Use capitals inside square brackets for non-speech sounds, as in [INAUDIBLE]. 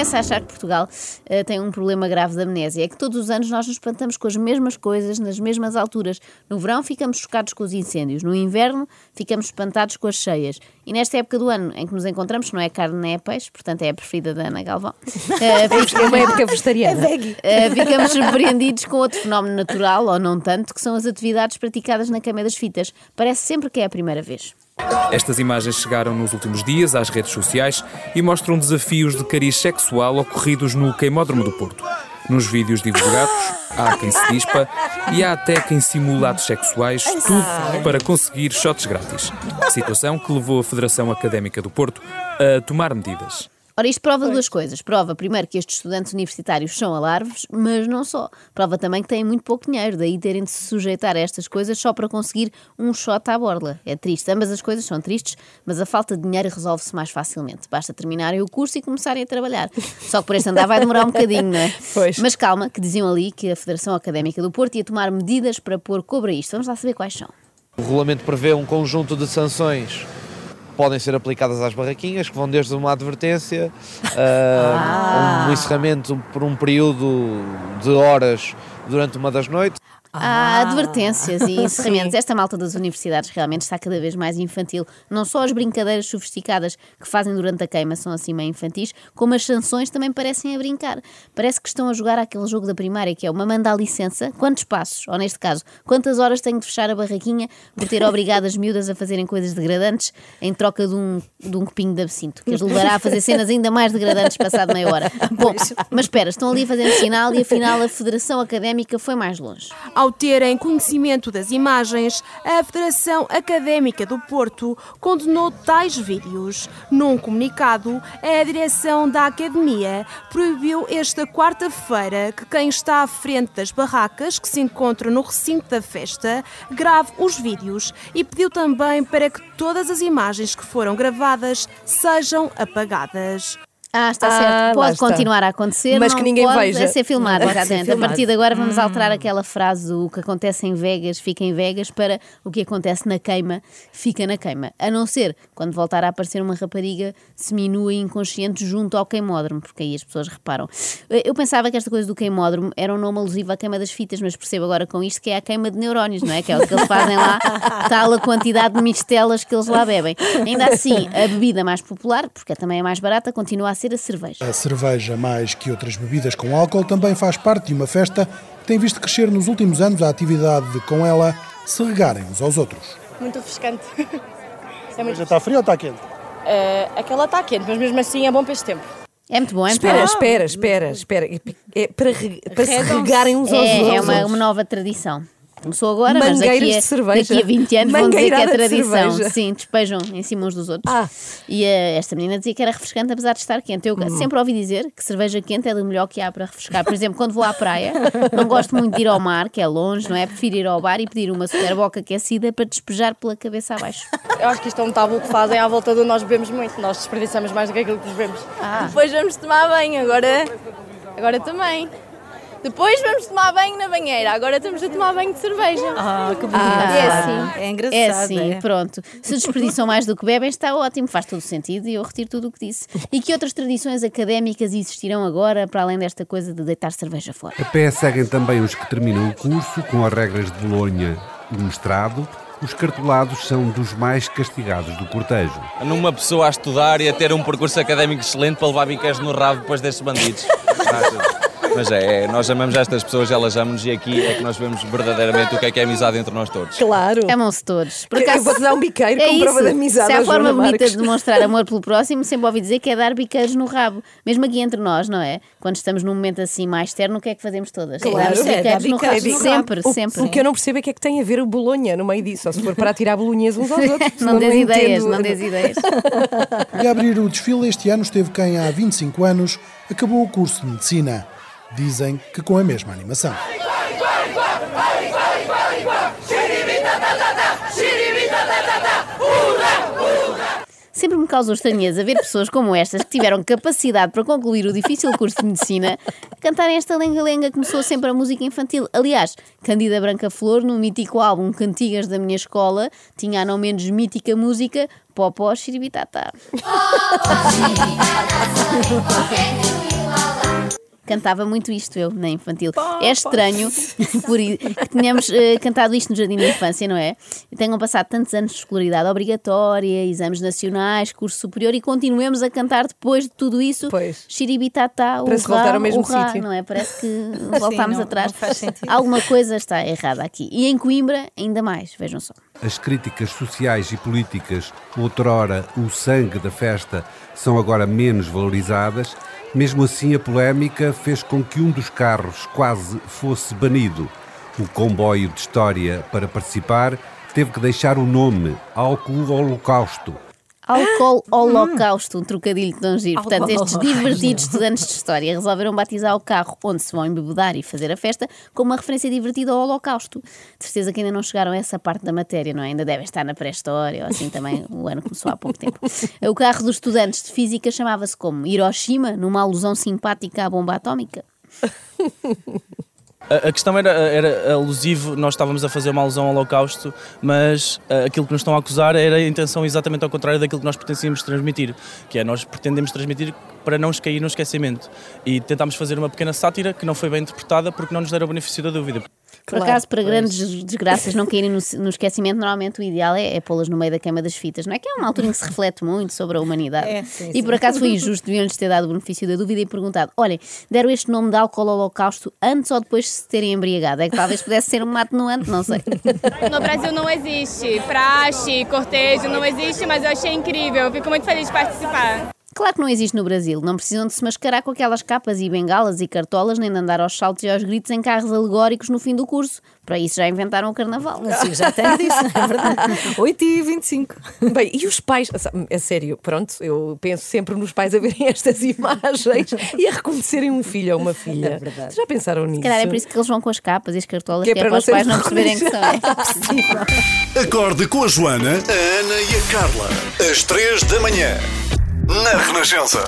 começo a achar que Portugal uh, tem um problema grave de amnésia. É que todos os anos nós nos espantamos com as mesmas coisas nas mesmas alturas. No verão ficamos chocados com os incêndios, no inverno ficamos espantados com as cheias. E nesta época do ano em que nos encontramos, não é carne nem é peixe, portanto é a preferida da Ana Galvão, uh, [LAUGHS] é uma época vegetariana. Uh, [LAUGHS] ficamos surpreendidos com outro fenómeno natural, ou não tanto, que são as atividades praticadas na cama das fitas. Parece sempre que é a primeira vez. Estas imagens chegaram nos últimos dias às redes sociais e mostram desafios de cariz sexual ocorridos no Queimódromo do Porto. Nos vídeos divulgados, há quem se dispa e há até quem simula atos sexuais, tudo para conseguir shots grátis. Situação que levou a Federação Académica do Porto a tomar medidas. Ora, isto prova pois. duas coisas. Prova, primeiro, que estes estudantes universitários são alarves, mas não só. Prova também que têm muito pouco dinheiro, daí terem de se sujeitar a estas coisas só para conseguir um shot à borla. É triste. Ambas as coisas são tristes, mas a falta de dinheiro resolve-se mais facilmente. Basta terminarem o curso e começarem a trabalhar. Só que por este andar vai demorar um bocadinho, não é? [LAUGHS] Pois. Mas calma, que diziam ali que a Federação Académica do Porto ia tomar medidas para pôr cobra a isto. Vamos lá saber quais são. O regulamento prevê um conjunto de sanções podem ser aplicadas às barraquinhas, que vão desde uma advertência, uh, ah. um encerramento por um período de horas durante uma das noites, Há ah. advertências e [LAUGHS] encerramentos. Esta malta das universidades realmente está cada vez mais infantil. Não só as brincadeiras sofisticadas que fazem durante a queima são assim meio infantis, como as sanções também parecem a brincar. Parece que estão a jogar aquele jogo da primária que é uma manda licença, quantos passos, ou neste caso, quantas horas tenho de fechar a barraquinha por ter obrigado as miúdas a fazerem coisas degradantes em troca de um, de um copinho de absinto, que as levará a fazer cenas ainda mais degradantes passado meia hora. [LAUGHS] Bom, mas espera, estão ali a fazer um sinal e afinal a Federação Académica foi mais longe. Ao terem conhecimento das imagens, a Federação Académica do Porto condenou tais vídeos. Num comunicado, a direção da Academia proibiu esta quarta-feira que quem está à frente das barracas que se encontram no recinto da festa grave os vídeos e pediu também para que todas as imagens que foram gravadas sejam apagadas. Ah, está ah, certo. Pode continuar a acontecer, mas que ninguém pode veja. ser filmado, exatamente. A partir de agora vamos hum. alterar aquela frase: o que acontece em Vegas fica em Vegas para o que acontece na queima fica na queima. A não ser quando voltar a aparecer uma rapariga seminua e inconsciente junto ao queimódromo, porque aí as pessoas reparam. Eu pensava que esta coisa do queimódromo era um nome alusivo à queima das fitas, mas percebo agora com isto que é a queima de neurónios, não é? Que é o que eles fazem lá, [LAUGHS] tal a quantidade de mistelas que eles lá bebem. Ainda assim, a bebida mais popular, porque também é mais barata, continua a ser a cerveja. A cerveja, mais que outras bebidas com álcool, também faz parte de uma festa que tem visto crescer nos últimos anos a atividade de, com ela, se regarem uns aos outros. Muito refrescante. [LAUGHS] É muito Já está frio ou está quente? Uh, aquela está quente, mas mesmo assim é bom para este tempo. É muito bom, é muito espera, bom. Espera, espera, espera. É para, para se regarem uns aos é, outros. É uma, uma nova tradição. Começou agora, mas daqui a, de cerveja. daqui a 20 anos vão dizer que é tradição. De Sim, despejam em cima uns dos outros. Ah. E uh, esta menina dizia que era refrescante, apesar de estar quente. Eu hum. sempre ouvi dizer que cerveja quente é do melhor que há para refrescar. Por exemplo, quando vou à praia, [LAUGHS] não gosto muito de ir ao mar, que é longe, não é? Prefiro ir ao bar e pedir uma super boca aquecida para despejar pela cabeça abaixo. Eu acho que isto é um tabu que fazem à volta do nós bebemos muito. Nós desperdiçamos mais do que aquilo que bebemos. Ah. Depois vamos tomar banho, agora, agora também. Depois vamos tomar banho na banheira. Agora estamos a tomar banho de cerveja. Ah, que bonito. Ah, é assim. É engraçado. É assim, é. pronto. Se desperdiçam mais do que bebem, está ótimo. Faz todo o sentido e eu retiro tudo o que disse. E que outras tradições académicas existirão agora, para além desta coisa de deitar cerveja fora? A pé seguem também os que terminam o curso, com as regras de Bolonha do mestrado. Os cartolados são dos mais castigados do cortejo. Numa pessoa a estudar e a ter um percurso académico excelente para levar biqueiros no rabo depois destes bandidos. [LAUGHS] Mas é, é, nós amamos estas pessoas, elas amam-nos e aqui é que nós vemos verdadeiramente o que é que é amizade entre nós todos. Claro. Amam-se todos. Por acaso, eu vou-te dar um biqueiro é com prova de amizade. Se há forma bonita Marques. de demonstrar amor pelo próximo, sempre ouvi dizer que é dar biqueiros no rabo. Mesmo aqui entre nós, não é? Quando estamos num momento assim mais terno, o que é que fazemos todas? Claro, Damos é, biqueiros no rabo. Sempre, o, sempre. O que eu não percebo é que é que tem a ver o Bolonha no meio disso, ou se for para tirar bolonhas uns aos outros. não des ideias, não des ideias. E a abrir o desfile este ano esteve quem há 25 anos acabou o curso de Medicina. Dizem que com a mesma animação. Sempre me causou estranheza ver pessoas como estas que tiveram capacidade para concluir o difícil curso de medicina cantarem esta lenga-lenga que começou sempre a música infantil. Aliás, Candida Branca Flor, no mítico álbum Cantigas da minha escola, tinha a não menos mítica música Popó Xiribitata [LAUGHS] cantava muito isto eu, na infantil. é estranho [LAUGHS] por, que tenhamos uh, cantado isto no Jardim da Infância, não é? E tenham passado tantos anos de escolaridade obrigatória, exames nacionais, curso superior e continuemos a cantar depois de tudo isso. Pois. Xiribitatá, Parece voltar ao mesmo sítio. Não é? Parece que [LAUGHS] voltámos Sim, não, atrás. Não Alguma coisa está errada aqui. E em Coimbra, ainda mais, vejam só. As críticas sociais e políticas, outrora o sangue da festa, são agora menos valorizadas mesmo assim, a polémica fez com que um dos carros quase fosse banido. O comboio de história para participar teve que deixar o nome Álcool Holocausto Álcool Holocausto, um trocadilho de Dom Giro. Portanto, estes divertidos estudantes de História resolveram batizar o carro onde se vão embebedar e fazer a festa com uma referência divertida ao Holocausto. De certeza que ainda não chegaram a essa parte da matéria, não é? Ainda devem estar na pré-história, ou assim também, [LAUGHS] o ano começou há pouco tempo. O carro dos estudantes de Física chamava-se como Hiroshima, numa alusão simpática à bomba atómica. [LAUGHS] A, questão era, era alusivo, nós estávamos a fazer uma alusão ao Holocausto, mas uh, aquilo que nos estão a acusar era a intenção exatamente ao contrário daquilo que nós pretendíamos transmitir, que é nós pretendemos transmitir para não cair no esquecimento. E tentámos fazer uma pequena sátira que não foi bem interpretada porque não nos deram o benefício da dúvida. Por claro, acaso, para pois. grandes desgraças não [LAUGHS] caírem no, no, esquecimento, normalmente o ideal é, é pô-las no meio da queima das fitas, não é? Que é uma altura em que se reflete muito sobre a humanidade. É, sim, e por acaso foi [LAUGHS] injusto, deviam-lhes ter dado o benefício da dúvida e perguntado: olhem, deram este nome de álcool holocausto antes ou depois de se terem embriagado? É que talvez pudesse ser um atenuante, não sei. [LAUGHS] No Brasil não existe praxe, cortejo, não existe, mas eu achei incrível, eu fico muito feliz de participar. Claro que não existe no Brasil. Não precisam de se mascarar com aquelas capas e bengalas e cartolas, nem de andar aos saltos e aos gritos em carros alegóricos no fim do curso. Para isso já inventaram o carnaval. Sim, já tenho disso, é verdade. [LAUGHS] 8 e 25. Bem, e os pais? É sério, pronto, eu penso sempre nos pais a verem [LAUGHS] estas imagens e a reconhecerem um filho ou uma filha. É verdade. Já pensaram nisso? Se calhar é por isso que eles vão com as capas e as cartolas, que é, que é para, os pais não perceberem que são. [LAUGHS] É Acorde com a Joana, a Ana e a Carla. Às 3 da manhã na Renascença.